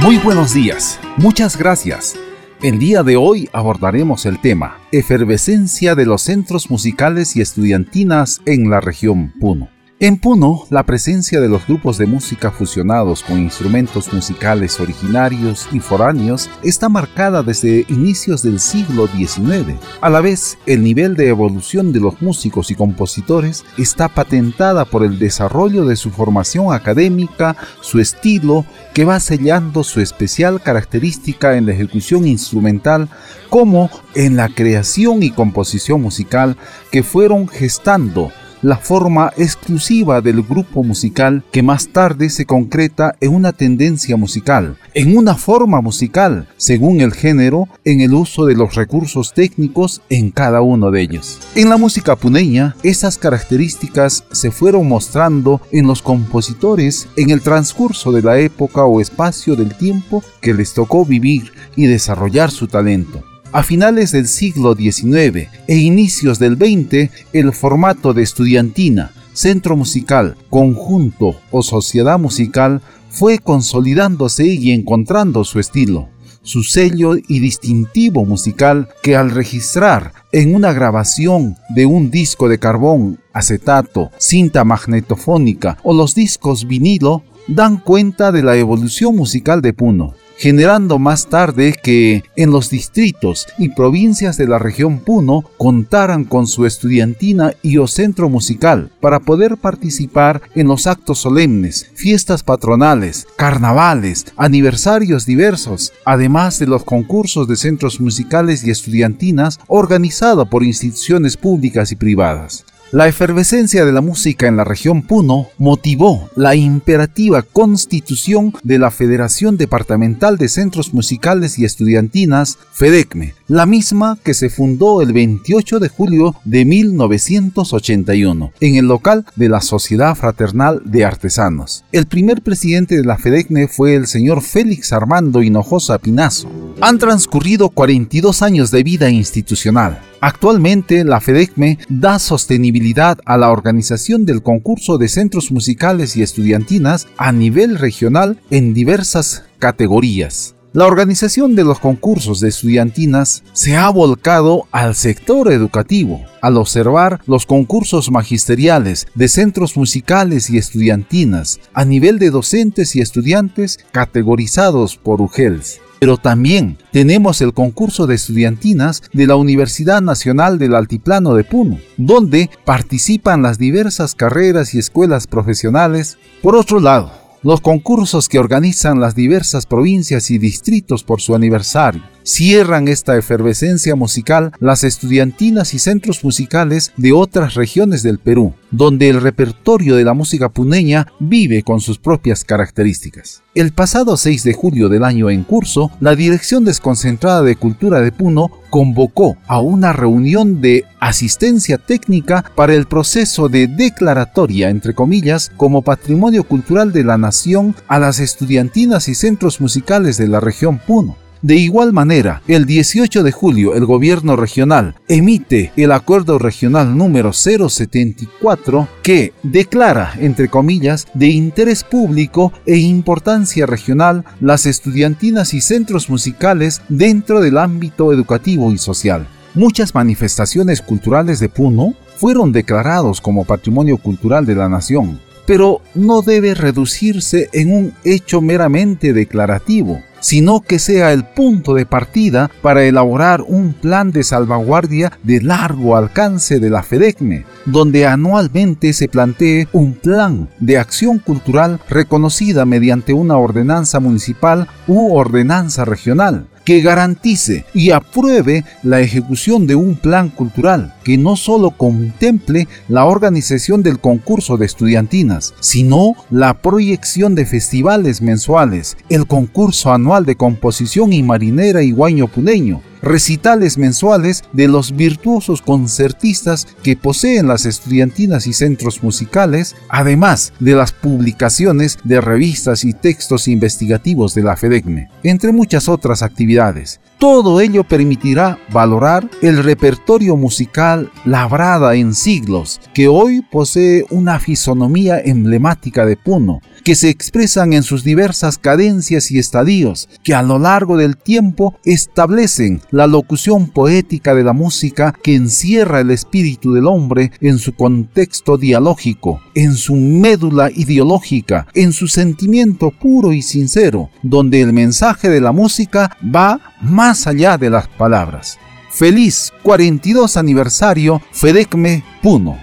Muy buenos días, muchas gracias. El día de hoy abordaremos el tema Efervescencia de los centros musicales y estudiantinas en la región Puno. En Puno, la presencia de los grupos de música fusionados con instrumentos musicales originarios y foráneos está marcada desde inicios del siglo XIX. A la vez, el nivel de evolución de los músicos y compositores está patentada por el desarrollo de su formación académica, su estilo, que va sellando su especial característica en la ejecución instrumental como en la creación y composición musical que fueron gestando la forma exclusiva del grupo musical que más tarde se concreta en una tendencia musical, en una forma musical, según el género, en el uso de los recursos técnicos en cada uno de ellos. En la música puneña, esas características se fueron mostrando en los compositores en el transcurso de la época o espacio del tiempo que les tocó vivir y desarrollar su talento. A finales del siglo XIX e inicios del XX, el formato de estudiantina, centro musical, conjunto o sociedad musical fue consolidándose y encontrando su estilo, su sello y distintivo musical que al registrar en una grabación de un disco de carbón, acetato, cinta magnetofónica o los discos vinilo, dan cuenta de la evolución musical de Puno generando más tarde que en los distritos y provincias de la región Puno contaran con su estudiantina y o centro musical para poder participar en los actos solemnes, fiestas patronales, carnavales, aniversarios diversos, además de los concursos de centros musicales y estudiantinas organizados por instituciones públicas y privadas. La efervescencia de la música en la región Puno motivó la imperativa constitución de la Federación Departamental de Centros Musicales y Estudiantinas, FEDECME, la misma que se fundó el 28 de julio de 1981 en el local de la Sociedad Fraternal de Artesanos. El primer presidente de la FEDECME fue el señor Félix Armando Hinojosa Pinazo. Han transcurrido 42 años de vida institucional Actualmente la FEDECME da sostenibilidad a la organización del concurso de centros musicales y estudiantinas a nivel regional en diversas categorías. La organización de los concursos de estudiantinas se ha volcado al sector educativo, al observar los concursos magisteriales de centros musicales y estudiantinas a nivel de docentes y estudiantes categorizados por UGELS. Pero también tenemos el concurso de estudiantinas de la Universidad Nacional del Altiplano de Puno, donde participan las diversas carreras y escuelas profesionales. Por otro lado, los concursos que organizan las diversas provincias y distritos por su aniversario. Cierran esta efervescencia musical las estudiantinas y centros musicales de otras regiones del Perú, donde el repertorio de la música puneña vive con sus propias características. El pasado 6 de julio del año en curso, la Dirección Desconcentrada de Cultura de Puno convocó a una reunión de asistencia técnica para el proceso de declaratoria, entre comillas, como patrimonio cultural de la nación a las estudiantinas y centros musicales de la región Puno. De igual manera, el 18 de julio el gobierno regional emite el acuerdo regional número 074 que declara, entre comillas, de interés público e importancia regional las estudiantinas y centros musicales dentro del ámbito educativo y social. Muchas manifestaciones culturales de Puno fueron declarados como patrimonio cultural de la nación, pero no debe reducirse en un hecho meramente declarativo sino que sea el punto de partida para elaborar un plan de salvaguardia de largo alcance de la FEDECME, donde anualmente se plantee un plan de acción cultural reconocida mediante una ordenanza municipal u ordenanza regional que garantice y apruebe la ejecución de un plan cultural que no solo contemple la organización del concurso de estudiantinas, sino la proyección de festivales mensuales, el concurso anual de composición y marinera y guaño puneño, recitales mensuales de los virtuosos concertistas que poseen las estudiantinas y centros musicales, además de las publicaciones de revistas y textos investigativos de la FEDECME, entre muchas otras actividades. Todo ello permitirá valorar el repertorio musical labrada en siglos, que hoy posee una fisonomía emblemática de Puno, que se expresan en sus diversas cadencias y estadios, que a lo largo del tiempo establecen la locución poética de la música que encierra el espíritu del hombre en su contexto dialógico, en su médula ideológica, en su sentimiento puro y sincero, donde el mensaje de la música va más allá de las palabras. Feliz 42 aniversario Fedecme Puno.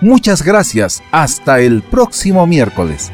Muchas gracias. Hasta el próximo miércoles.